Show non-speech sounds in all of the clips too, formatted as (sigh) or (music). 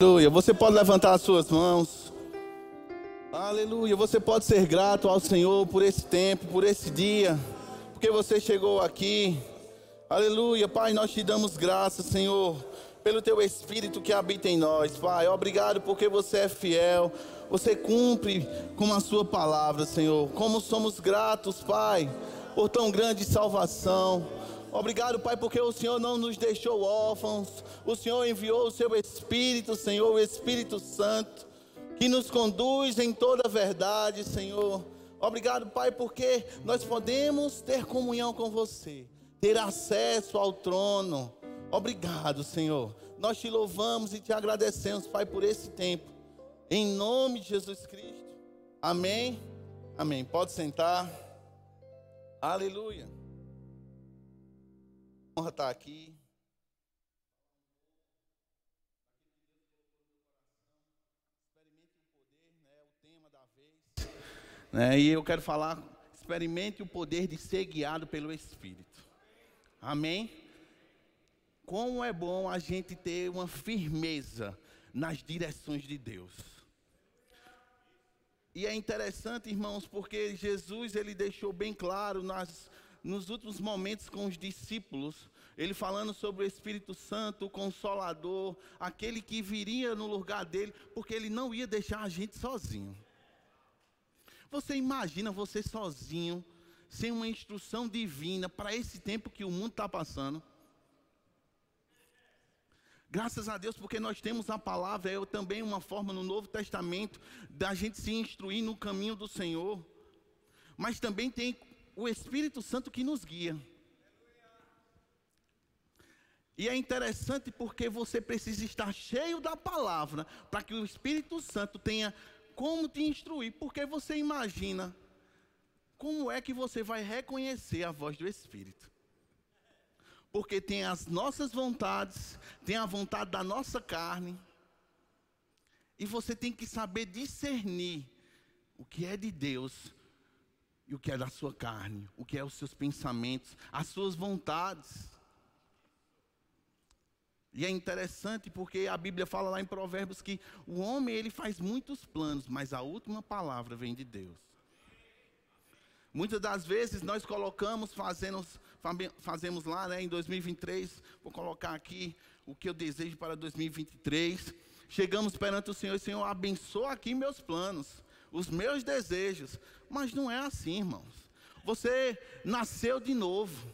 Aleluia. Você pode levantar as suas mãos. Aleluia. Você pode ser grato ao Senhor por esse tempo, por esse dia, porque você chegou aqui. Aleluia. Pai, nós te damos graças, Senhor, pelo teu Espírito que habita em nós. Pai, obrigado porque você é fiel. Você cumpre com a sua palavra, Senhor. Como somos gratos, Pai, por tão grande salvação. Obrigado, Pai, porque o Senhor não nos deixou órfãos. O Senhor enviou o seu Espírito, Senhor, o Espírito Santo, que nos conduz em toda a verdade, Senhor. Obrigado, Pai, porque nós podemos ter comunhão com você, ter acesso ao trono. Obrigado, Senhor. Nós te louvamos e te agradecemos, Pai, por esse tempo. Em nome de Jesus Cristo. Amém. Amém. Pode sentar. Aleluia honra estar aqui. Né. Né, e eu quero falar, experimente o poder de ser guiado pelo Espírito. Amém? Como é bom a gente ter uma firmeza nas direções de Deus. E é interessante, irmãos, porque Jesus ele deixou bem claro nas nos últimos momentos com os discípulos, ele falando sobre o Espírito Santo, o Consolador, aquele que viria no lugar dele, porque ele não ia deixar a gente sozinho. Você imagina você sozinho, sem uma instrução divina para esse tempo que o mundo está passando? Graças a Deus, porque nós temos a palavra, é também uma forma no Novo Testamento da gente se instruir no caminho do Senhor. Mas também tem o Espírito Santo que nos guia. E é interessante porque você precisa estar cheio da palavra para que o Espírito Santo tenha como te instruir, porque você imagina como é que você vai reconhecer a voz do Espírito. Porque tem as nossas vontades, tem a vontade da nossa carne, e você tem que saber discernir o que é de Deus e o que é da sua carne, o que é os seus pensamentos, as suas vontades. E é interessante porque a Bíblia fala lá em Provérbios que o homem ele faz muitos planos, mas a última palavra vem de Deus. Muitas das vezes nós colocamos, fazemos, fazemos lá né, em 2023, vou colocar aqui o que eu desejo para 2023. Chegamos perante o Senhor, Senhor, abençoa aqui meus planos os meus desejos. Mas não é assim, irmãos. Você nasceu de novo.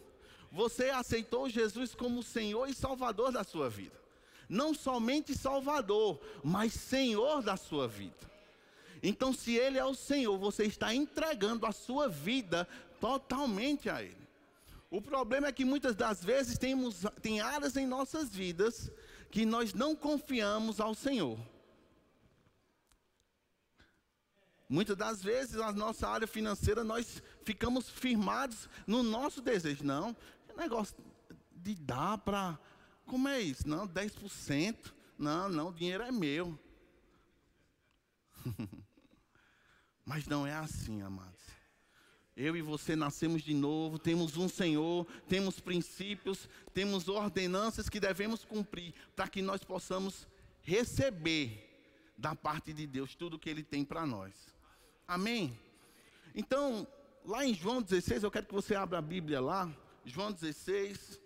Você aceitou Jesus como Senhor e Salvador da sua vida. Não somente Salvador, mas Senhor da sua vida. Então, se Ele é o Senhor, você está entregando a sua vida totalmente a Ele. O problema é que muitas das vezes temos, tem áreas em nossas vidas que nós não confiamos ao Senhor. Muitas das vezes, na nossa área financeira, nós ficamos firmados no nosso desejo. Não, é negócio de dar para. Como é isso? Não, 10%. Não, não, o dinheiro é meu. (laughs) Mas não é assim, amados. Eu e você nascemos de novo, temos um Senhor, temos princípios, temos ordenanças que devemos cumprir para que nós possamos receber da parte de Deus tudo o que Ele tem para nós. Amém? Então, lá em João 16, eu quero que você abra a Bíblia lá. João 16.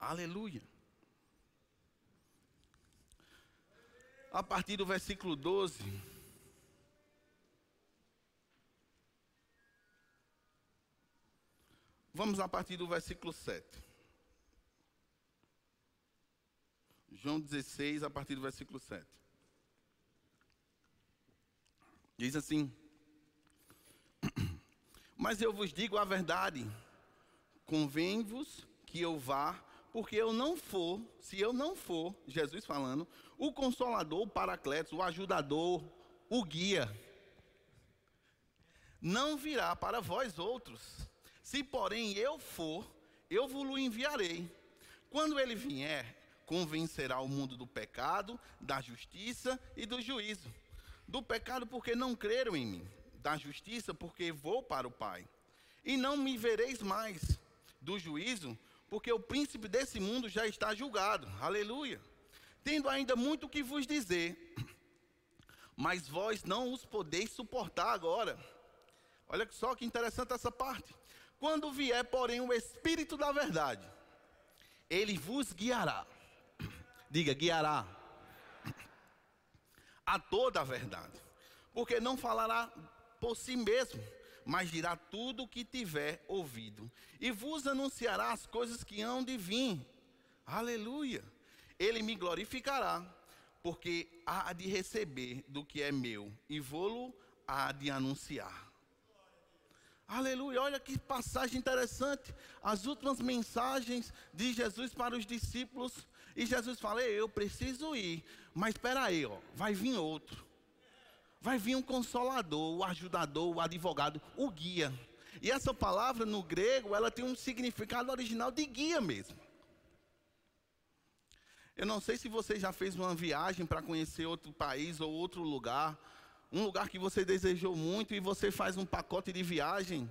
Aleluia. A partir do versículo 12. Vamos a partir do versículo 7. João 16, a partir do versículo 7. Diz assim: (clears throat) Mas eu vos digo a verdade, convém-vos que eu vá, porque eu não for, se eu não for, Jesus falando, o consolador, o paracletos, o ajudador, o guia, não virá para vós outros. Se porém eu for, eu vos enviarei. Quando ele vier, convencerá o mundo do pecado, da justiça e do juízo do pecado porque não creram em mim, da justiça porque vou para o Pai. E não me vereis mais, do juízo, porque o príncipe desse mundo já está julgado. Aleluia. tendo ainda muito o que vos dizer, (clears throat) mas vós não os podeis suportar agora. Olha só que interessante essa parte. Quando vier, porém, o Espírito da Verdade, ele vos guiará. (clears throat) Diga, guiará. A toda a verdade. Porque não falará por si mesmo, mas dirá tudo o que tiver ouvido. E vos anunciará as coisas que hão de vir. Aleluia. Ele me glorificará, porque há de receber do que é meu, e vou-lo há de anunciar. Aleluia, olha que passagem interessante. As últimas mensagens de Jesus para os discípulos. E Jesus fala: Eu preciso ir, mas espera aí, ó, vai vir outro. Vai vir um consolador, o ajudador, o advogado, o guia. E essa palavra no grego, ela tem um significado original de guia mesmo. Eu não sei se você já fez uma viagem para conhecer outro país ou outro lugar, um lugar que você desejou muito e você faz um pacote de viagem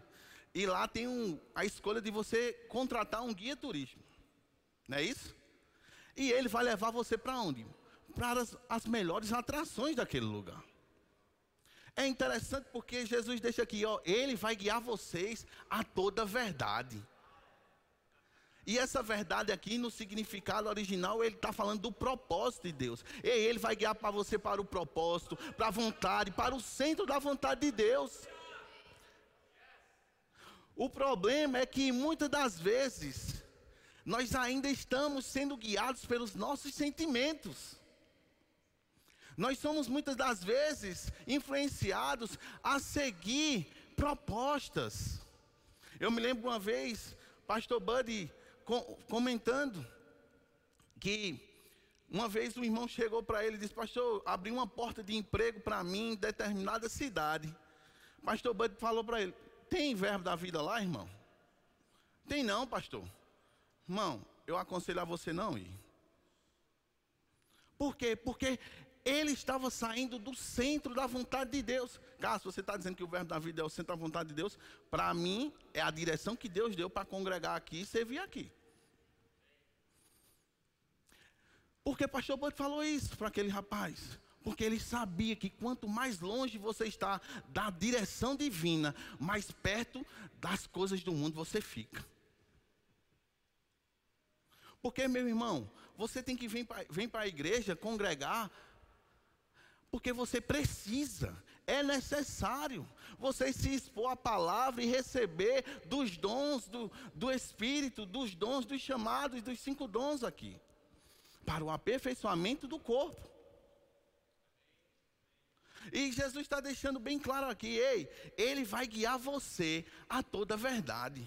e lá tem um, a escolha de você contratar um guia turístico, não é isso? E ele vai levar você para onde? Para as, as melhores atrações daquele lugar. É interessante porque Jesus deixa aqui, ó, ele vai guiar vocês a toda verdade. E essa verdade aqui, no significado original, ele está falando do propósito de Deus. E ele vai guiar para você para o propósito, para a vontade, para o centro da vontade de Deus. O problema é que muitas das vezes nós ainda estamos sendo guiados pelos nossos sentimentos. Nós somos muitas das vezes influenciados a seguir propostas. Eu me lembro uma vez, pastor Buddy comentando que uma vez um irmão chegou para ele e disse: Pastor, abriu uma porta de emprego para mim em determinada cidade. Pastor Bud falou para ele: Tem verbo da vida lá, irmão? Tem não, pastor. Irmão, eu aconselho a você não ir. Por quê? Porque ele estava saindo do centro da vontade de Deus. Caso você está dizendo que o verbo da vida é o centro da vontade de Deus, para mim é a direção que Deus deu para congregar aqui e servir aqui. Porque pastor Bud falou isso para aquele rapaz? Porque ele sabia que quanto mais longe você está da direção divina, mais perto das coisas do mundo você fica. Porque, meu irmão, você tem que vir para a igreja congregar porque você precisa, é necessário você se expor à palavra e receber dos dons do, do Espírito, dos dons, dos chamados, dos cinco dons aqui, para o aperfeiçoamento do corpo. E Jesus está deixando bem claro aqui: ei, Ele vai guiar você a toda a verdade.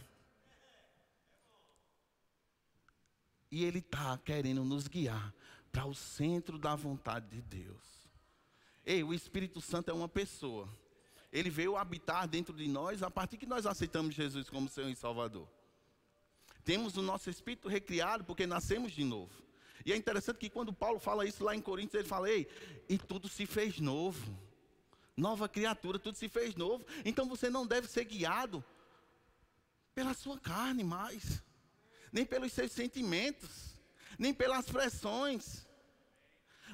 E Ele está querendo nos guiar para o centro da vontade de Deus. Ei, o Espírito Santo é uma pessoa. Ele veio habitar dentro de nós a partir que nós aceitamos Jesus como Senhor e Salvador. Temos o nosso espírito recriado porque nascemos de novo. E é interessante que quando Paulo fala isso lá em Coríntios, ele fala: Ei, e tudo se fez novo. Nova criatura, tudo se fez novo. Então você não deve ser guiado pela sua carne mais, nem pelos seus sentimentos, nem pelas pressões.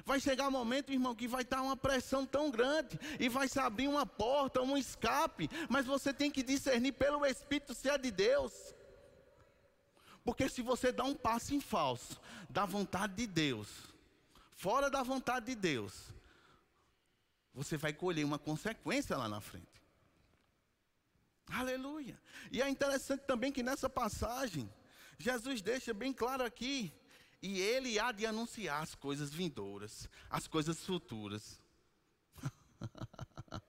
Vai chegar um momento, irmão, que vai estar uma pressão tão grande e vai se abrir uma porta, um escape, mas você tem que discernir pelo Espírito se é de Deus. Porque se você dá um passo em falso da vontade de Deus, fora da vontade de Deus, você vai colher uma consequência lá na frente. Aleluia. E é interessante também que nessa passagem, Jesus deixa bem claro aqui e ele há de anunciar as coisas vindouras, as coisas futuras. (laughs)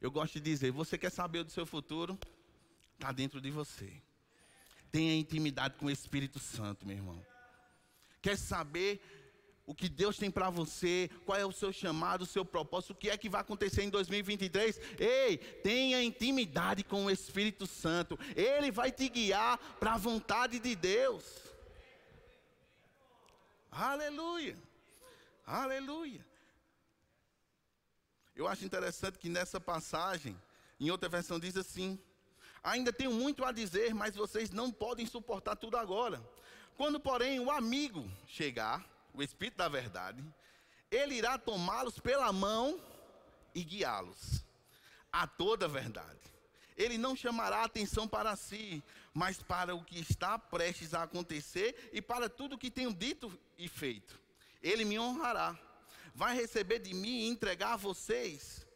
Eu gosto de dizer: você quer saber do seu futuro? Está dentro de você. Tenha intimidade com o Espírito Santo, meu irmão. Quer saber o que Deus tem para você, qual é o seu chamado, o seu propósito, o que é que vai acontecer em 2023. Ei, tenha intimidade com o Espírito Santo, ele vai te guiar para a vontade de Deus. Aleluia! Aleluia! Eu acho interessante que nessa passagem, em outra versão diz assim: Ainda tenho muito a dizer, mas vocês não podem suportar tudo agora. Quando, porém, o amigo chegar, o Espírito da verdade, ele irá tomá-los pela mão e guiá-los a toda a verdade. Ele não chamará atenção para si, mas para o que está prestes a acontecer e para tudo o que tenho dito e feito. Ele me honrará, vai receber de mim e entregar a vocês.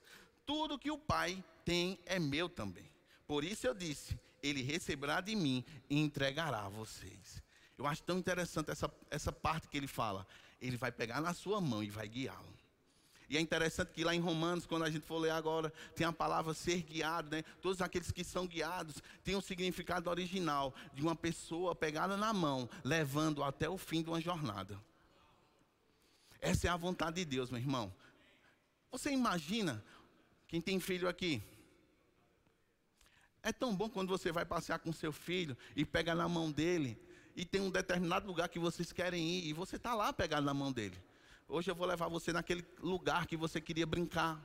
Tudo que o Pai tem é meu também. Por isso eu disse: Ele receberá de mim e entregará a vocês. Eu acho tão interessante essa, essa parte que ele fala. Ele vai pegar na sua mão e vai guiá-lo. E é interessante que lá em Romanos, quando a gente for ler agora, tem a palavra ser guiado, né? Todos aqueles que são guiados têm um significado original de uma pessoa pegada na mão, levando até o fim de uma jornada. Essa é a vontade de Deus, meu irmão. Você imagina, quem tem filho aqui, é tão bom quando você vai passear com seu filho e pega na mão dele e tem um determinado lugar que vocês querem ir e você está lá pegado na mão dele. Hoje eu vou levar você naquele lugar que você queria brincar.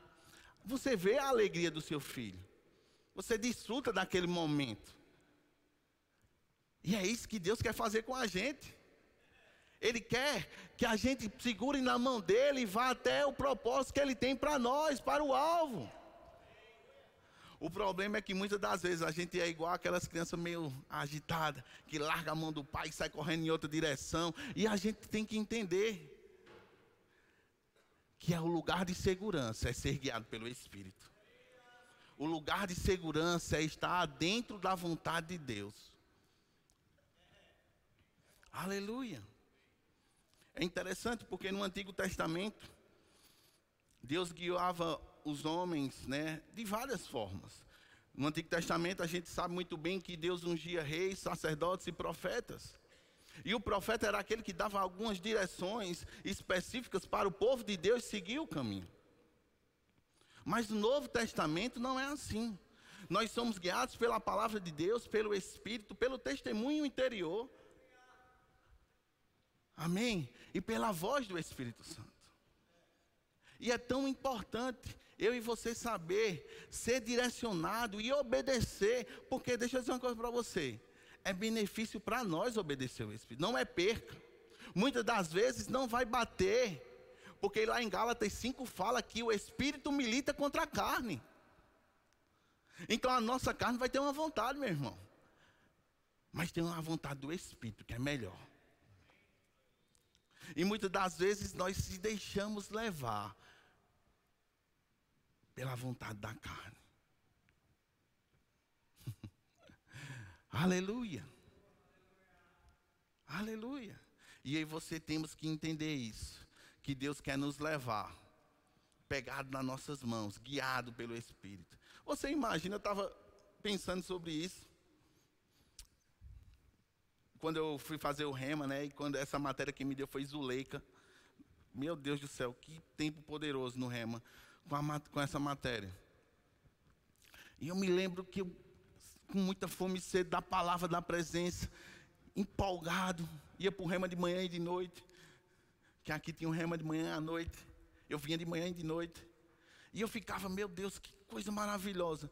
Você vê a alegria do seu filho. Você desfruta daquele momento. E é isso que Deus quer fazer com a gente. Ele quer que a gente segure na mão dele e vá até o propósito que ele tem para nós, para o alvo. O problema é que muitas das vezes a gente é igual aquelas crianças meio agitadas, que larga a mão do pai e sai correndo em outra direção. E a gente tem que entender que é o lugar de segurança, é ser guiado pelo Espírito. O lugar de segurança é estar dentro da vontade de Deus. Aleluia. É interessante porque no Antigo Testamento, Deus guiava os homens né, de várias formas. No Antigo Testamento a gente sabe muito bem que Deus ungia reis, sacerdotes e profetas. E o profeta era aquele que dava algumas direções específicas para o povo de Deus seguir o caminho. Mas no Novo Testamento não é assim. Nós somos guiados pela palavra de Deus, pelo Espírito, pelo testemunho interior. Amém? E pela voz do Espírito Santo. E é tão importante eu e você saber ser direcionado e obedecer, porque deixa eu dizer uma coisa para você é benefício para nós obedecer o Espírito, não é perca. Muitas das vezes não vai bater, porque lá em Gálatas 5 fala que o Espírito milita contra a carne. Então a nossa carne vai ter uma vontade, meu irmão. Mas tem uma vontade do Espírito que é melhor. E muitas das vezes nós se deixamos levar pela vontade da carne. Aleluia. Aleluia. E aí você temos que entender isso, que Deus quer nos levar pegado nas nossas mãos, guiado pelo Espírito. Você imagina, eu estava pensando sobre isso. Quando eu fui fazer o rema, né? E quando essa matéria que me deu foi Zuleika. Meu Deus do céu, que tempo poderoso no rema com, a, com essa matéria. E eu me lembro que eu com muita fome e sede da palavra, da presença, empolgado, ia para o rema de manhã e de noite, que aqui tinha um rema de manhã e à noite, eu vinha de manhã e de noite, e eu ficava, meu Deus, que coisa maravilhosa.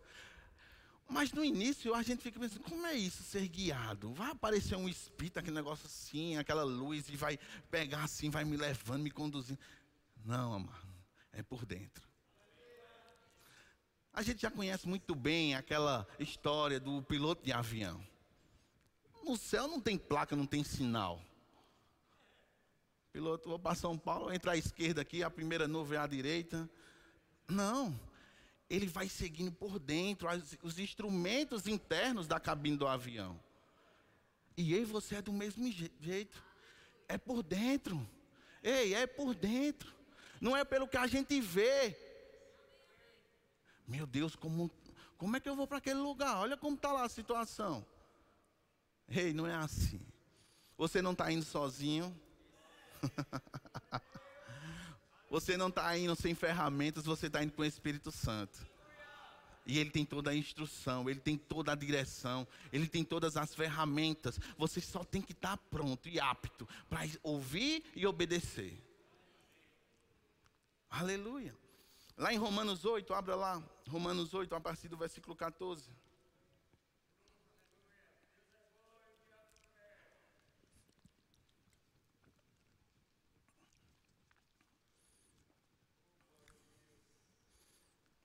Mas no início a gente fica pensando, como é isso, ser guiado? Vai aparecer um espírito, aquele negócio assim, aquela luz, e vai pegar assim, vai me levando, me conduzindo. Não, amado, é por dentro. A gente já conhece muito bem aquela história do piloto de avião. No céu não tem placa, não tem sinal. Piloto, vou para São Paulo, entra à esquerda aqui, a primeira nuvem à direita. Não. Ele vai seguindo por dentro as, os instrumentos internos da cabine do avião. E aí você é do mesmo jeito. É por dentro. Ei, é por dentro. Não é pelo que a gente vê. Meu Deus, como, como é que eu vou para aquele lugar? Olha como está lá a situação. Ei, não é assim. Você não está indo sozinho. (laughs) você não está indo sem ferramentas, você está indo com o Espírito Santo. E ele tem toda a instrução, ele tem toda a direção, ele tem todas as ferramentas. Você só tem que estar tá pronto e apto para ouvir e obedecer. Aleluia. Lá em Romanos 8, abra lá, Romanos 8, a partir do versículo 14.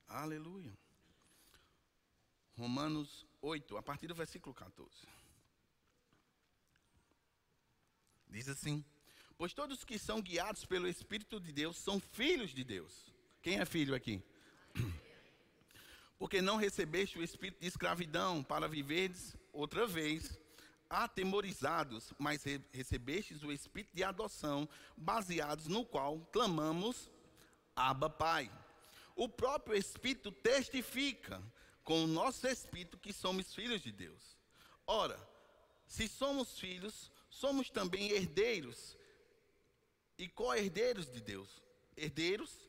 Aleluia. Romanos 8, a partir do versículo 14. Diz assim: Pois todos que são guiados pelo Espírito de Deus são filhos de Deus. Quem é filho aqui? (clears throat) Porque não recebeste o espírito de escravidão para viverdes outra vez atemorizados, mas recebestes o espírito de adoção, baseados no qual clamamos Abba Pai. O próprio Espírito testifica com o nosso espírito que somos filhos de Deus. Ora, se somos filhos, somos também herdeiros e co-herdeiros de Deus. Herdeiros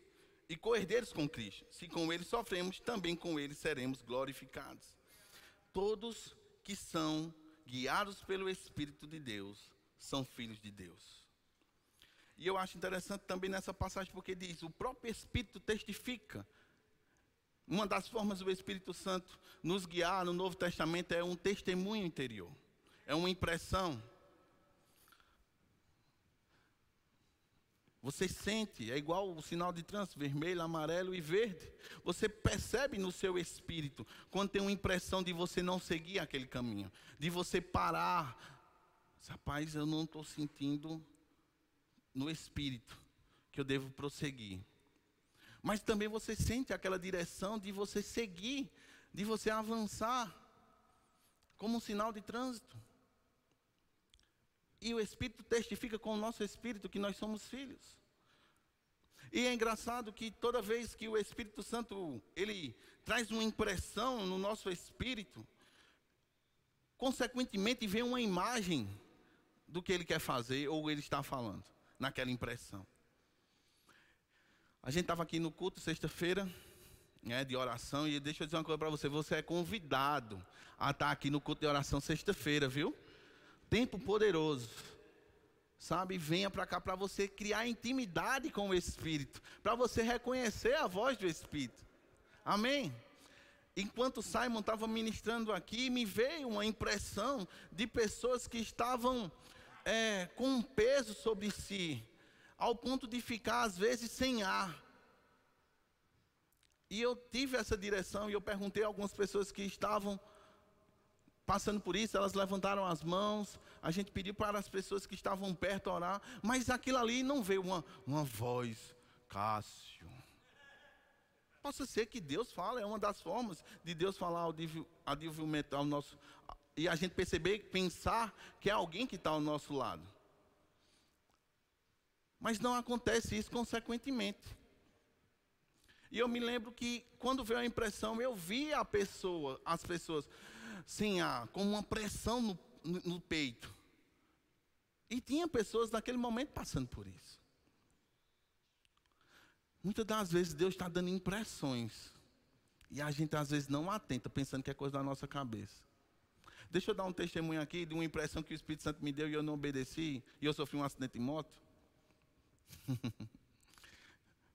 e co-herdeiros com Cristo. Se com ele sofremos, também com ele seremos glorificados. Todos que são guiados pelo Espírito de Deus, são filhos de Deus. E eu acho interessante também nessa passagem, porque diz: o próprio Espírito testifica. Uma das formas do Espírito Santo nos guiar no Novo Testamento é um testemunho interior, é uma impressão. Você sente, é igual o sinal de trânsito, vermelho, amarelo e verde. Você percebe no seu espírito quando tem uma impressão de você não seguir aquele caminho, de você parar. Rapaz, eu não estou sentindo no espírito que eu devo prosseguir. Mas também você sente aquela direção de você seguir, de você avançar, como um sinal de trânsito. E o Espírito testifica com o nosso espírito que nós somos filhos. E é engraçado que toda vez que o Espírito Santo ele traz uma impressão no nosso espírito, consequentemente vem uma imagem do que ele quer fazer ou ele está falando naquela impressão. A gente estava aqui no culto sexta-feira, né, de oração, e deixa eu dizer uma coisa para você: você é convidado a estar aqui no culto de oração sexta-feira, viu? Tempo poderoso. Sabe, venha para cá para você criar intimidade com o Espírito, para você reconhecer a voz do Espírito. Amém? Enquanto Simon estava ministrando aqui, me veio uma impressão de pessoas que estavam é, com um peso sobre si, ao ponto de ficar às vezes sem ar. E eu tive essa direção e eu perguntei a algumas pessoas que estavam passando por isso, elas levantaram as mãos, a gente pediu para as pessoas que estavam perto orar, mas aquilo ali não veio uma, uma voz, Cássio. Possa ser que Deus fala, é uma das formas de Deus falar audivelmente ao nosso. E a gente perceber, pensar que é alguém que está ao nosso lado. Mas não acontece isso consequentemente. E eu me lembro que quando veio a impressão, eu vi a pessoa, as pessoas sem ar, com uma pressão no, no, no peito. E tinha pessoas naquele momento passando por isso. Muitas das vezes Deus está dando impressões. E a gente às vezes não atenta, pensando que é coisa da nossa cabeça. Deixa eu dar um testemunho aqui de uma impressão que o Espírito Santo me deu e eu não obedeci. E eu sofri um acidente de moto. (laughs)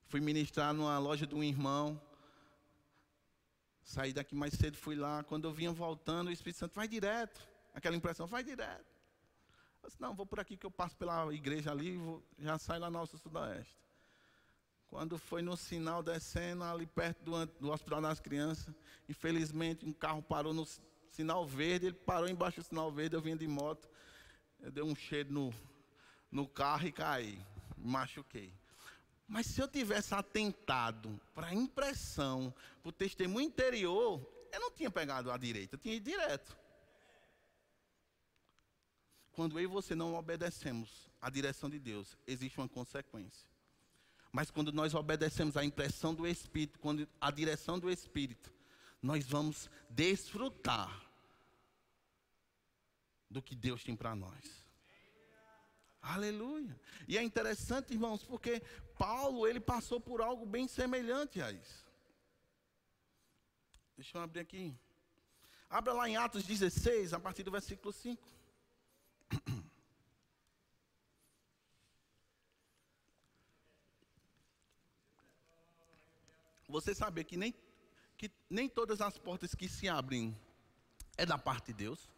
Fui ministrar numa loja de um irmão. Saí daqui mais cedo, fui lá. Quando eu vinha voltando, o Espírito Santo vai direto. Aquela impressão, vai direto. Eu disse, não, vou por aqui que eu passo pela igreja ali, já saio lá no Alto Sudoeste. Quando foi no sinal descendo, ali perto do, do Hospital das Crianças, infelizmente um carro parou no sinal verde, ele parou embaixo do sinal verde, eu vinha de moto, eu dei um cheiro no, no carro e caí, me machuquei. Mas se eu tivesse atentado para a impressão, para o testemunho interior, eu não tinha pegado a direita, eu tinha ido direto. Quando eu e você não obedecemos à direção de Deus, existe uma consequência. Mas quando nós obedecemos à impressão do Espírito, quando a direção do Espírito, nós vamos desfrutar do que Deus tem para nós. Aleluia. E é interessante, irmãos, porque Paulo, ele passou por algo bem semelhante a isso. Deixa eu abrir aqui. Abra lá em Atos 16, a partir do versículo 5. (clears throat) Você sabe que nem, que nem todas as portas que se abrem é da parte de Deus.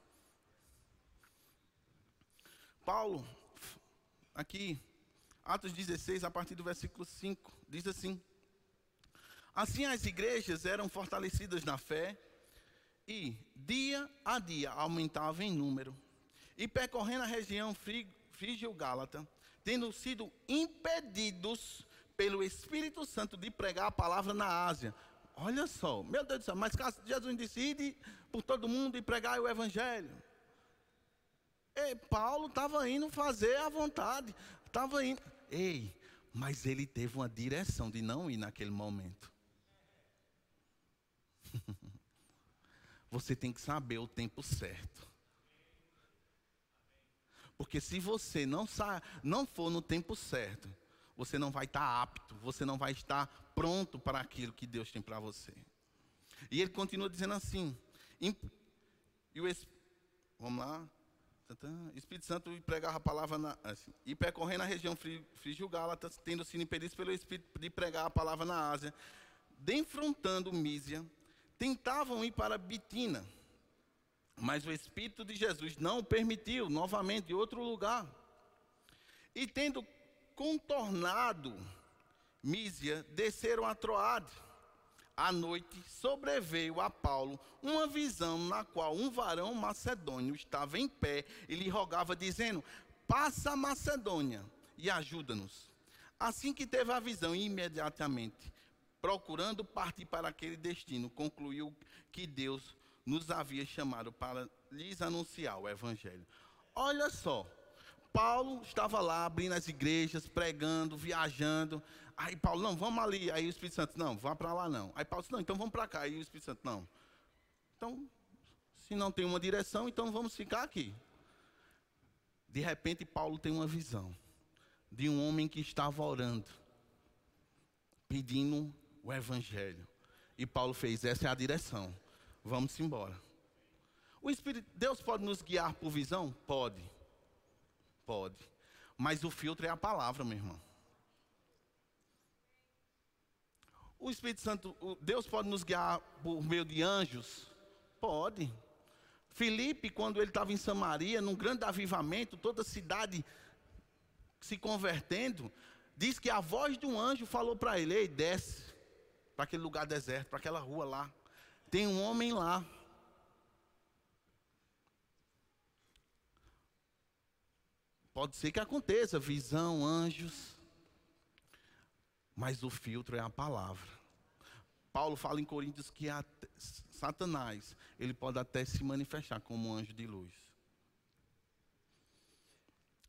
Paulo, aqui, Atos 16, a partir do versículo 5, diz assim: Assim as igrejas eram fortalecidas na fé e, dia a dia, aumentavam em número. E percorrendo a região frígio-gálata, tendo sido impedidos pelo Espírito Santo de pregar a palavra na Ásia. Olha só, meu Deus do céu, mas Jesus decide por todo mundo e pregar o Evangelho. E Paulo estava indo fazer a vontade, estava indo. Ei, mas ele teve uma direção de não ir naquele momento. (laughs) Você tem que saber o tempo certo. Porque se você não, sa não for no tempo certo, você não vai estar apto, você não vai estar pronto para aquilo que Deus tem para você. E ele continua dizendo assim: e o vamos lá, Espírito Santo pregava a palavra na, assim, e percorrendo a região frígio gálatas, tendo sido impedidos pelo Espírito de pregar a palavra na Ásia, defrontando Mísia, tentavam ir para Bitina mas o Espírito de Jesus não permitiu, novamente, em outro lugar. E tendo contornado Mísia, desceram a Troade. À noite sobreveio a Paulo uma visão na qual um varão macedônio estava em pé e lhe rogava, dizendo: Passa a Macedônia e ajuda-nos. Assim que teve a visão, imediatamente, procurando partir para aquele destino, concluiu que Deus nos havia chamado para lhes anunciar o Evangelho. Olha só, Paulo estava lá abrindo as igrejas, pregando, viajando. Aí Paulo, não, vamos ali. Aí o Espírito Santo, não, vá para lá não. Aí Paulo disse, não, então vamos para cá. Aí o Espírito Santo, não. Então, se não tem uma direção, então vamos ficar aqui. De repente, Paulo tem uma visão de um homem que estava orando, pedindo o Evangelho. E Paulo fez, essa é a direção. Vamos embora. O Espírito, Deus pode nos guiar por visão? Pode. Pode. Mas o filtro é a palavra, meu irmão. O Espírito Santo, Deus pode nos guiar por meio de anjos? Pode. Filipe, quando ele estava em Samaria, num grande avivamento, toda a cidade se convertendo, diz que a voz de um anjo falou para ele: Ei, desce para aquele lugar deserto, para aquela rua lá. Tem um homem lá. Pode ser que aconteça, visão, anjos. Mas o filtro é a palavra. Paulo fala em Coríntios que até, Satanás, ele pode até se manifestar como um anjo de luz.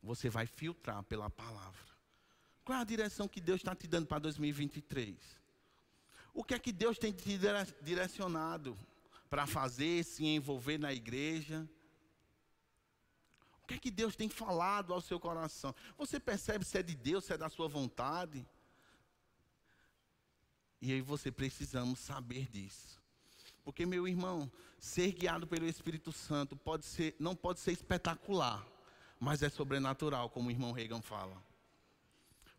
Você vai filtrar pela palavra. Qual é a direção que Deus está te dando para 2023? O que é que Deus tem te direcionado para fazer, se envolver na igreja? O que é que Deus tem falado ao seu coração? Você percebe se é de Deus, se é da sua vontade? E aí você precisamos saber disso. Porque, meu irmão, ser guiado pelo Espírito Santo pode ser, não pode ser espetacular, mas é sobrenatural, como o irmão Reagan fala.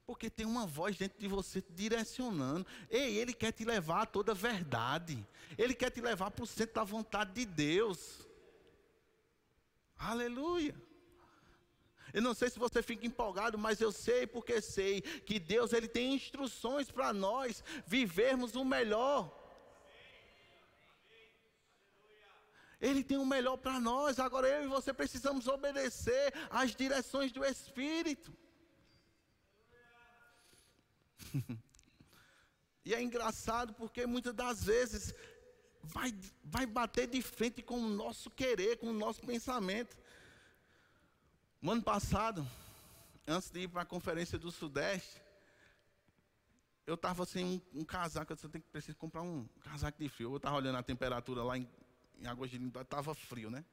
Porque tem uma voz dentro de você direcionando. Ei, ele quer te levar a toda a verdade. Ele quer te levar para o centro da vontade de Deus. Aleluia. Eu não sei se você fica empolgado, mas eu sei porque sei que Deus ele tem instruções para nós vivermos o melhor. Ele tem o melhor para nós. Agora eu e você precisamos obedecer às direções do Espírito. (laughs) e é engraçado porque muitas das vezes vai, vai bater de frente com o nosso querer, com o nosso pensamento. No ano passado, antes de ir para a conferência do Sudeste, eu estava sem um, um, casaco, eu disse, eu preciso comprar um casaco de frio. Eu estava olhando a temperatura lá em, em de Lindóia, estava frio, né?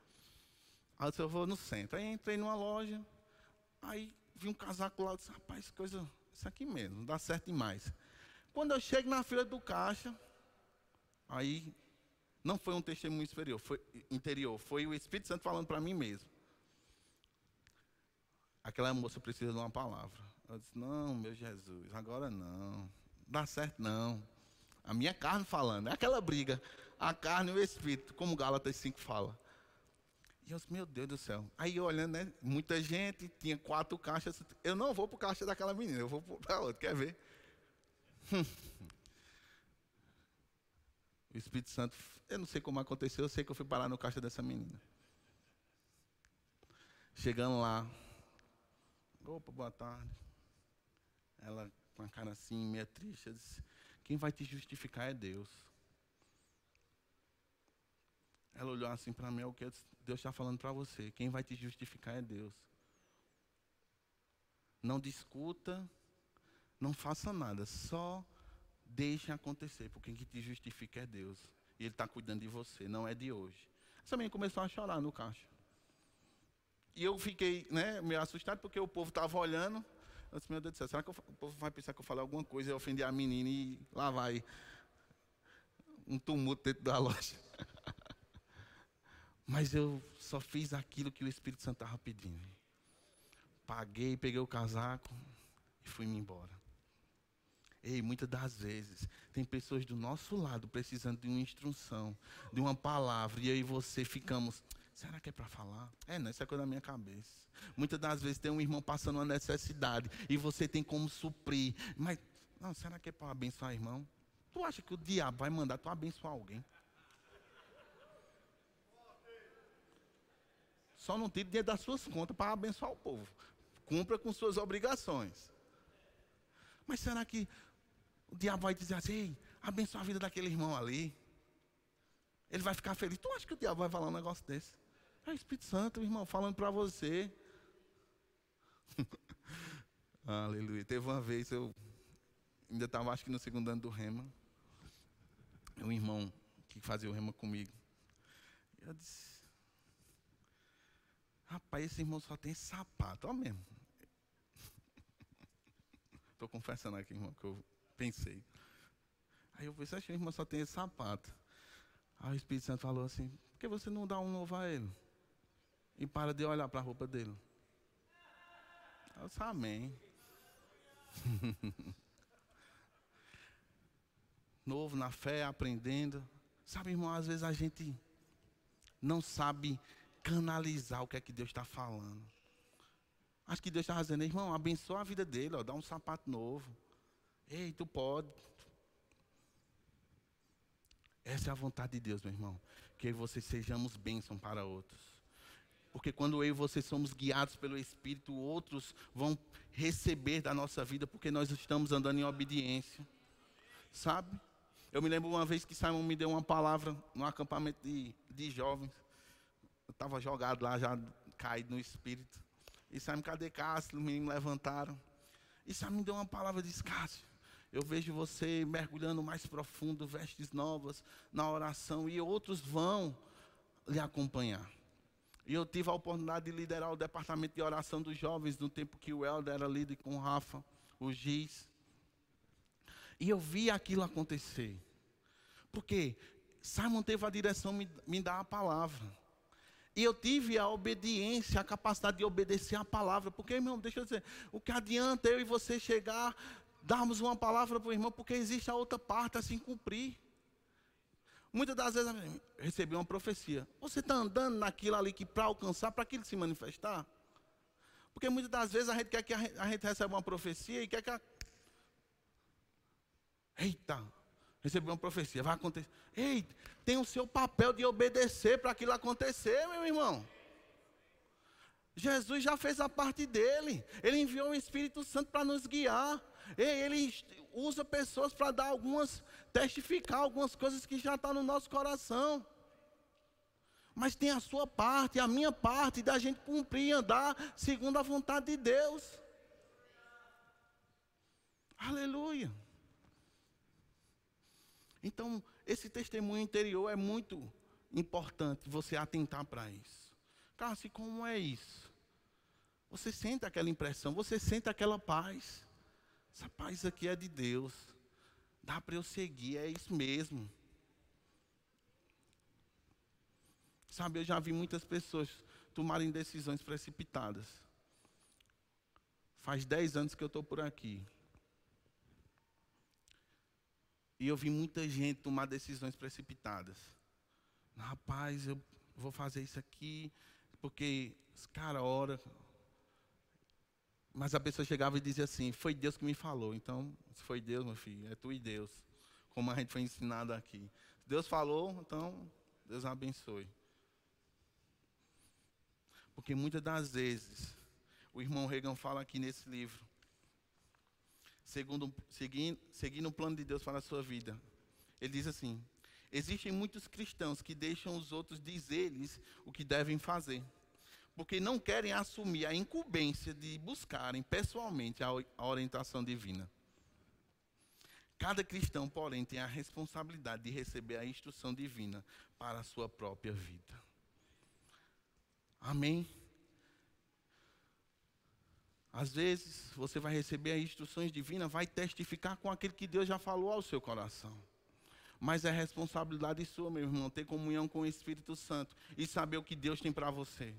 Aí eu disse, eu vou no centro. Aí entrei numa loja, aí vi um casaco lá, eu disse, rapaz, coisa isso aqui mesmo, não dá certo demais. Quando eu chego na fila do caixa, aí não foi um testemunho inferior, foi, interior, foi o Espírito Santo falando para mim mesmo. Aquela moça precisa de uma palavra. Eu disse, não, meu Jesus, agora não. Dá certo não. A minha carne falando, é aquela briga. A carne e o Espírito, como Gálatas 5 fala. E eu disse, meu Deus do céu. Aí olhando, né? Muita gente, tinha quatro caixas. Eu não vou para o caixa daquela menina, eu vou para outra, quer ver? (laughs) O Espírito Santo, eu não sei como aconteceu, eu sei que eu fui parar no caixa dessa menina. Chegando lá, opa, boa tarde. Ela com a cara assim, meio triste, disse, quem vai te justificar é Deus. Ela olhou assim para mim, é o que Deus está falando para você. Quem vai te justificar é Deus. Não discuta, não faça nada, só deixe acontecer, porque quem te justifica é Deus. E Ele está cuidando de você, não é de hoje. Essa menina começou a chorar no caixa. E eu fiquei né, meio assustado, porque o povo estava olhando. Eu disse, meu Deus do céu, será que o povo vai pensar que eu falei alguma coisa e eu ofendi a menina e lá vai um tumulto dentro da loja? (laughs) Mas eu só fiz aquilo que o Espírito Santo estava pedindo. Paguei, peguei o casaco e fui-me embora. Ei, muitas das vezes tem pessoas do nosso lado precisando de uma instrução, de uma palavra, e aí você ficamos, será que é para falar? É, não, isso é coisa da minha cabeça. Muitas das vezes tem um irmão passando uma necessidade e você tem como suprir, mas, não, será que é para abençoar irmão? Tu acha que o diabo vai mandar tu abençoar alguém? Só não tire dinheiro das suas contas para abençoar o povo. Cumpra com suas obrigações. Mas será que o diabo vai dizer assim, Ei, abençoa a vida daquele irmão ali? Ele vai ficar feliz. Tu acha que o diabo vai falar um negócio desse? É o Espírito Santo, irmão, falando para você. (laughs) Aleluia. Teve uma vez, eu ainda estava, acho que no segundo ano do rema. Um irmão que fazia o rema comigo. Eu disse, Rapaz, esse irmão só tem sapato, ó mesmo. (laughs) Estou confessando aqui, irmão, que eu pensei. Aí eu pensei, o irmão só tem esse sapato. Aí o Espírito Santo falou assim, por que você não dá um novo a ele? E para de olhar para a roupa dele. Eu disse, amém. (laughs) Novo na fé, aprendendo. Sabe, irmão, às vezes a gente não sabe canalizar o que é que Deus está falando. Acho que Deus está dizendo, irmão, abençoa a vida dele, ó, dá um sapato novo. Ei, tu pode. Essa é a vontade de Deus, meu irmão. Que eu e você sejamos bênção para outros. Porque quando eu e você somos guiados pelo Espírito, outros vão receber da nossa vida, porque nós estamos andando em obediência. Sabe? Eu me lembro uma vez que Simon me deu uma palavra no acampamento de, de jovens. Eu estava jogado lá, já caído no espírito. E Simon, cadê Cássio? Os meninos levantaram. E Simon me deu uma palavra, disse, Cássio, eu vejo você mergulhando mais profundo, vestes novas, na oração, e outros vão lhe acompanhar. E eu tive a oportunidade de liderar o departamento de oração dos jovens no tempo que o Helder era líder com o Rafa, o Giz. E eu vi aquilo acontecer. Porque Simon teve a direção me, me dar a palavra. E eu tive a obediência, a capacidade de obedecer a palavra. Porque, irmão, deixa eu dizer, o que adianta eu e você chegar, darmos uma palavra para o irmão, porque existe a outra parte a se cumprir. Muitas das vezes recebi uma profecia. Você está andando naquilo ali que para alcançar, para aquilo se manifestar? Porque muitas das vezes a gente quer que a gente, receba uma profecia e quer que a... Eita, recebeu uma profecia, vai acontecer. Ei, tem o seu papel de obedecer para aquilo acontecer, meu irmão. Jesus já fez a parte dele. Ele enviou o Espírito Santo para nos guiar. Ele usa pessoas para dar algumas, testificar algumas coisas que já estão tá no nosso coração. Mas tem a sua parte, a minha parte, da gente cumprir e andar segundo a vontade de Deus. Aleluia. Então, esse testemunho interior é muito importante você atentar para isso. Cássio, como é isso? Você sente aquela impressão, você sente aquela paz. Essa paz aqui é de Deus. Dá para eu seguir, é isso mesmo. Sabe, eu já vi muitas pessoas tomarem decisões precipitadas. Faz dez anos que eu estou por aqui. E eu vi muita gente tomar decisões precipitadas. Rapaz, eu vou fazer isso aqui, porque, cara, ora. Mas a pessoa chegava e dizia assim: Foi Deus que me falou. Então, se foi Deus, meu filho, é tu e Deus. Como a gente foi ensinado aqui. Deus falou, então Deus abençoe. Porque muitas das vezes, o irmão Reagan fala aqui nesse livro, segundo, seguindo, seguindo o plano de Deus para a sua vida, ele diz assim: existem muitos cristãos que deixam os outros dizer-lhes o que devem fazer, porque não querem assumir a incumbência de buscarem pessoalmente a, orientação divina. Cada cristão, porém, tem a responsabilidade de receber a instrução divina para a sua própria vida. Amém? Às vezes, você vai receber as instruções divinas, vai testificar com aquilo que Deus já falou ao seu coração. Mas é responsabilidade sua, meu irmão, ter comunhão com o Espírito Santo e saber o que Deus tem para você.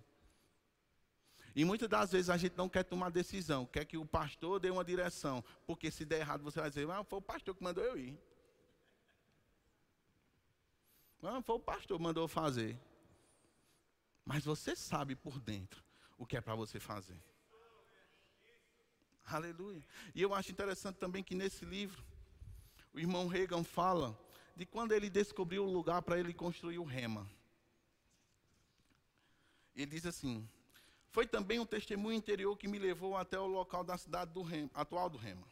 E muitas das vezes a gente não quer tomar decisão, quer que o pastor dê uma direção, porque se der errado você vai dizer, ah, foi o pastor que mandou eu ir. Não, foi o pastor que mandou fazer. Mas você sabe por dentro o que é para você fazer. Aleluia. E eu acho interessante também que nesse livro, o irmão Reagan fala de quando ele descobriu o lugar para ele construir o rema. Ele diz assim: foi também um testemunho interior que me levou até o local da cidade do Rema, atual do Rema.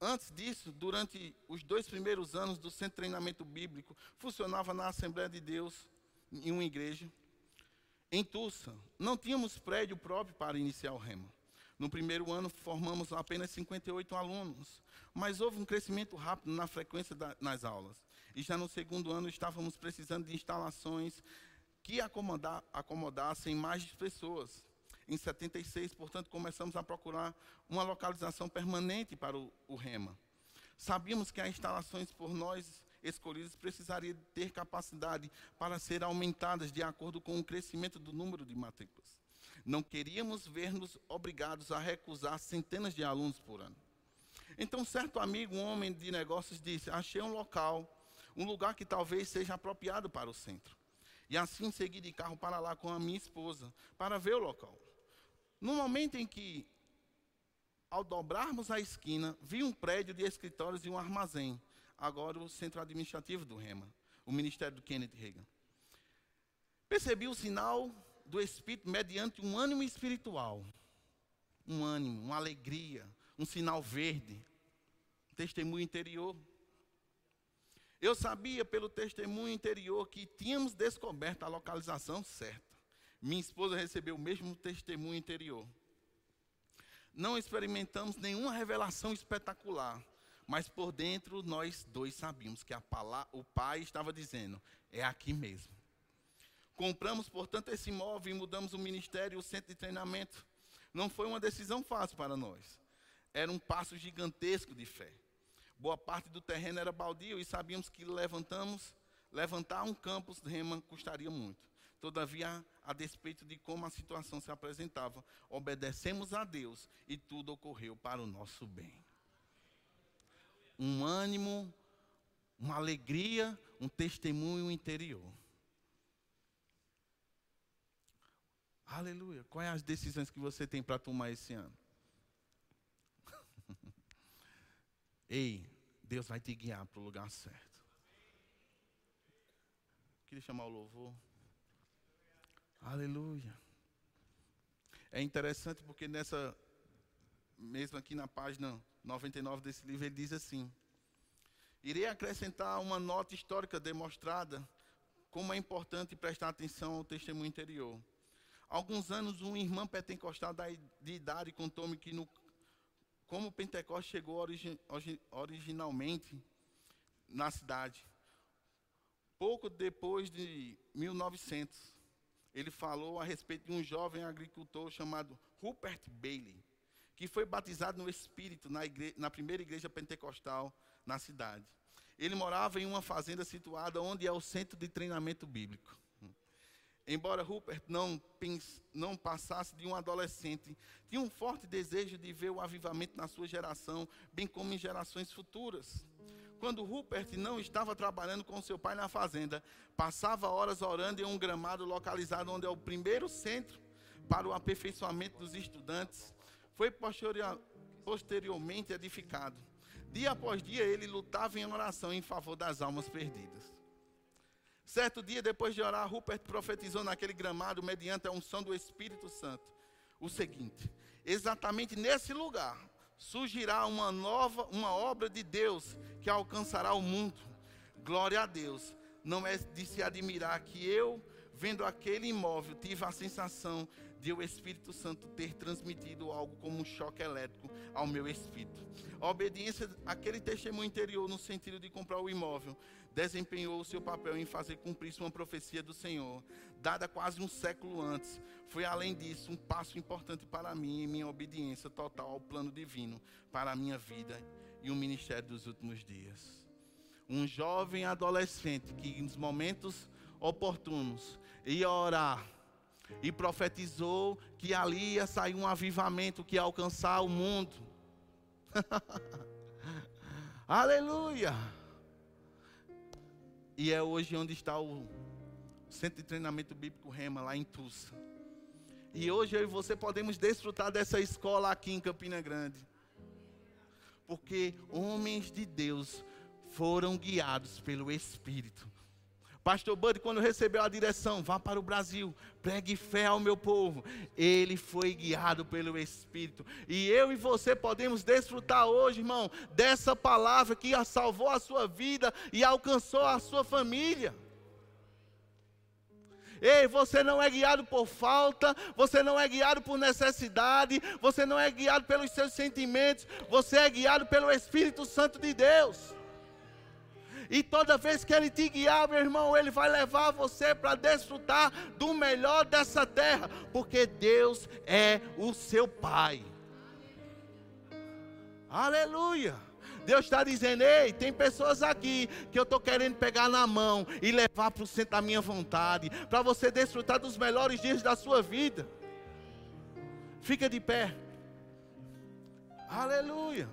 Antes disso, durante os dois primeiros anos do Centro de Treinamento Bíblico, funcionava na Assembleia de Deus, em uma igreja. Em Tulsa, não tínhamos prédio próprio para iniciar o Rema. No primeiro ano, formamos apenas 58 alunos, mas houve um crescimento rápido na frequência da, nas aulas. E já no segundo ano, estávamos precisando de instalações que acomodar, acomodassem mais pessoas em 76, portanto, começamos a procurar uma localização permanente para o, o REMA. Sabíamos que as instalações por nós escolhidas precisariam ter capacidade para ser aumentadas de acordo com o crescimento do número de matrículas. Não queríamos ver-nos obrigados a recusar centenas de alunos por ano. Então, certo amigo, um homem de negócios, disse: Achei um local, um lugar que talvez seja apropriado para o centro. E assim segui de carro para lá com a minha esposa, para ver o local. No momento em que, ao dobrarmos a esquina, vi um prédio de escritórios e um armazém. Agora o centro administrativo do REMA, o ministério do Kenneth Reagan. Percebi o sinal do Espírito mediante um ânimo espiritual. Um ânimo, uma alegria, um sinal verde. Testemunho interior. Eu sabia pelo testemunho interior que tínhamos descoberto a localização certa. Minha esposa recebeu o mesmo testemunho interior. Não experimentamos nenhuma revelação espetacular, mas por dentro nós dois sabíamos que palavra, o pai estava dizendo: é aqui mesmo. Compramos, portanto, esse imóvel e mudamos o ministério e o centro de treinamento. Não foi uma decisão fácil para nós. Era um passo gigantesco de fé. Boa parte do terreno era baldio e sabíamos que levantamos, levantar um campus Rema custaria muito. Todavia, a despeito de como a situação se apresentava, obedecemos a Deus e tudo ocorreu para o nosso bem. Um ânimo, uma alegria, um testemunho interior. Aleluia. Quais as decisões que você tem para tomar esse ano? (laughs) Ei, Deus vai te guiar para o lugar certo. Queria chamar o louvor. Aleluia. É interessante porque nessa, mesmo aqui na página 99 desse livro, ele diz assim: Irei acrescentar uma nota histórica demonstrada como é importante prestar atenção ao testemunho interior. Alguns anos, uma irmã pentecostal de idade contou-me que, no, como Pentecostes chegou origi, originalmente na cidade, pouco depois de 1900, ele falou a respeito de um jovem agricultor chamado Rupert Bailey, que foi batizado no Espírito na, na primeira igreja pentecostal na cidade. Ele morava em uma fazenda situada onde é o centro de treinamento bíblico. Embora Rupert não, não passasse de um adolescente, tinha um forte desejo de ver o avivamento na sua geração, bem como em gerações futuras. Quando Rupert não estava trabalhando com seu pai na fazenda, passava horas orando em um gramado localizado onde é o primeiro centro para o aperfeiçoamento dos estudantes. Foi posteriormente edificado. Dia após dia ele lutava em oração em favor das almas perdidas. Certo dia, depois de orar, Rupert profetizou naquele gramado, mediante a unção do Espírito Santo, o seguinte: exatamente nesse lugar surgirá uma nova, uma obra de Deus que alcançará o mundo. Glória a Deus. Não é de se admirar que eu, vendo aquele imóvel, tive a sensação de o Espírito Santo ter transmitido algo como um choque elétrico ao meu espírito. A obediência, aquele testemunho interior no sentido de comprar o imóvel, desempenhou o seu papel em fazer cumprir-se uma profecia do Senhor, dada quase um século antes. Foi, além disso, um passo importante para mim em minha obediência total ao plano divino para a minha vida e o ministério dos últimos dias. Um jovem adolescente que, nos momentos oportunos, ia orar e profetizou que ali ia sair um avivamento que ia alcançar o mundo. (laughs) Aleluia! E é hoje onde está o Centro de Treinamento Bíblico Rema, lá em Tulsa. E hoje eu e você podemos desfrutar dessa escola aqui em Campina Grande. Porque homens de Deus foram guiados pelo Espírito. Pastor Bud, quando recebeu a direção, vá para o Brasil, pregue fé ao meu povo. Ele foi guiado pelo Espírito. E eu e você podemos desfrutar hoje, irmão, dessa palavra que salvou a sua vida e alcançou a sua família. Ei, você não é guiado por falta, você não é guiado por necessidade, você não é guiado pelos seus sentimentos, você é guiado pelo Espírito Santo de Deus. E toda vez que Ele te guiar, meu irmão, Ele vai levar você para desfrutar do melhor dessa terra, porque Deus é o seu Pai. Aleluia. Deus está dizendo: ei, tem pessoas aqui que eu estou querendo pegar na mão e levar para o centro da minha vontade, para você desfrutar dos melhores dias da sua vida. Fica de pé. Aleluia.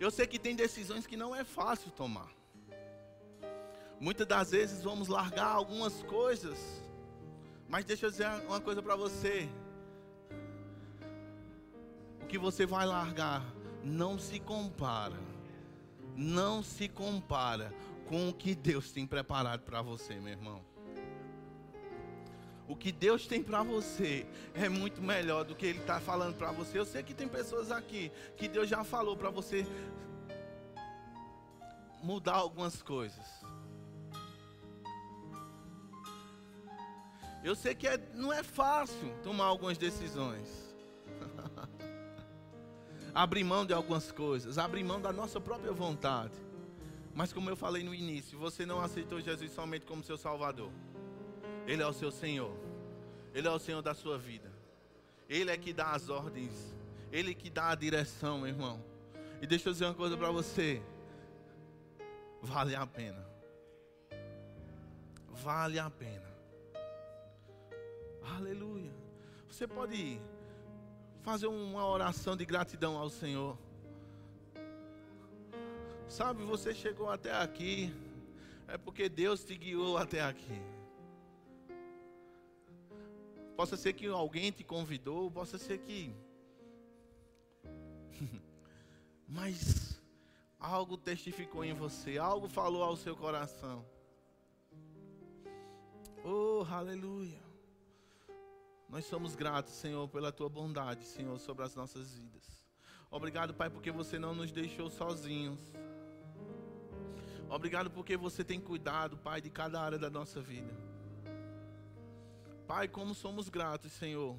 Eu sei que tem decisões que não é fácil tomar. Muitas das vezes vamos largar algumas coisas. Mas deixa eu dizer uma coisa para você. O que você vai largar não se compara. Não se compara com o que Deus tem preparado para você, meu irmão. O que Deus tem para você é muito melhor do que Ele está falando para você. Eu sei que tem pessoas aqui que Deus já falou para você mudar algumas coisas. Eu sei que é, não é fácil tomar algumas decisões. (laughs) abrir mão de algumas coisas, abrir mão da nossa própria vontade. Mas como eu falei no início, você não aceitou Jesus somente como seu Salvador. Ele é o seu Senhor. Ele é o Senhor da sua vida. Ele é que dá as ordens. Ele que dá a direção, irmão. E deixa eu dizer uma coisa para você. Vale a pena. Vale a pena. Aleluia. Você pode fazer uma oração de gratidão ao Senhor. Sabe, você chegou até aqui, é porque Deus te guiou até aqui. Possa ser que alguém te convidou, possa ser que. (laughs) Mas algo testificou em você, algo falou ao seu coração. Oh, aleluia. Nós somos gratos, Senhor, pela tua bondade, Senhor, sobre as nossas vidas. Obrigado, Pai, porque você não nos deixou sozinhos. Obrigado porque você tem cuidado, Pai, de cada área da nossa vida. Pai, como somos gratos, Senhor.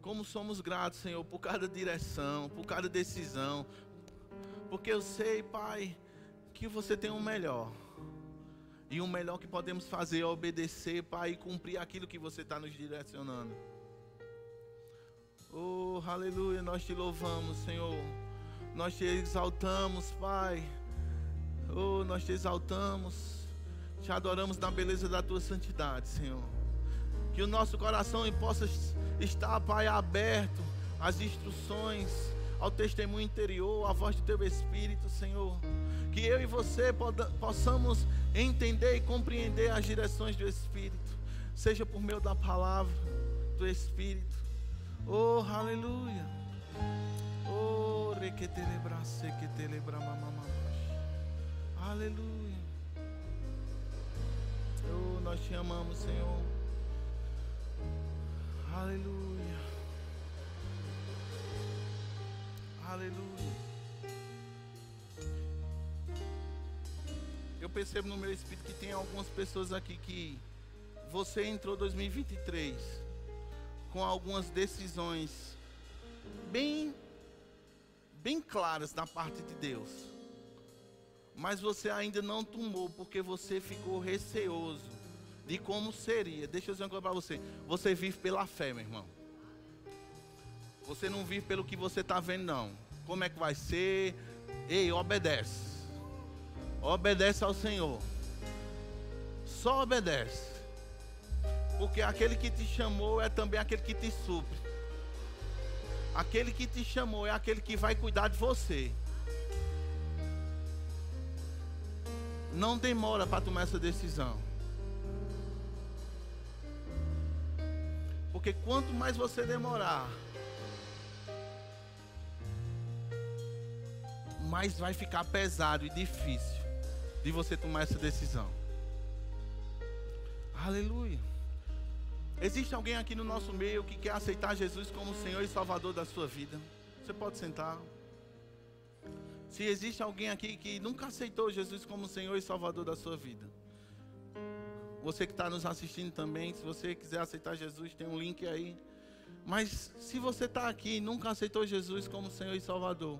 Como somos gratos, Senhor, por cada direção, por cada decisão. Porque eu sei, Pai, que você tem o melhor. E o melhor que podemos fazer é obedecer, Pai, e cumprir aquilo que você está nos direcionando. Oh, aleluia, nós te louvamos, Senhor. Nós te exaltamos, Pai. Oh, nós te exaltamos. Te adoramos na beleza da tua santidade, Senhor. Que o nosso coração possa estar, Pai, aberto às instruções, ao testemunho interior, à voz do Teu Espírito, Senhor. Que eu e você possamos entender e compreender as direções do Espírito, seja por meio da palavra, do Espírito. Oh, aleluia. Oh, requetelebra, sequetelebra, mamamamash. Aleluia. Oh, nós te amamos, Senhor. Aleluia. Aleluia. Eu percebo no meu espírito que tem algumas pessoas aqui que você entrou 2023 com algumas decisões bem bem claras da parte de Deus. Mas você ainda não tomou porque você ficou receoso de como seria. Deixa eu dizer uma coisa para você. Você vive pela fé, meu irmão. Você não vive pelo que você está vendo, não. Como é que vai ser? Ei, obedece. Obedece ao Senhor. Só obedece. Porque aquele que te chamou é também aquele que te supre. Aquele que te chamou é aquele que vai cuidar de você. Não demora para tomar essa decisão. Porque quanto mais você demorar, mais vai ficar pesado e difícil de você tomar essa decisão. Aleluia. Existe alguém aqui no nosso meio que quer aceitar Jesus como Senhor e Salvador da sua vida? Você pode sentar. Se existe alguém aqui que nunca aceitou Jesus como Senhor e Salvador da sua vida, você que está nos assistindo também, se você quiser aceitar Jesus, tem um link aí. Mas se você está aqui e nunca aceitou Jesus como Senhor e Salvador,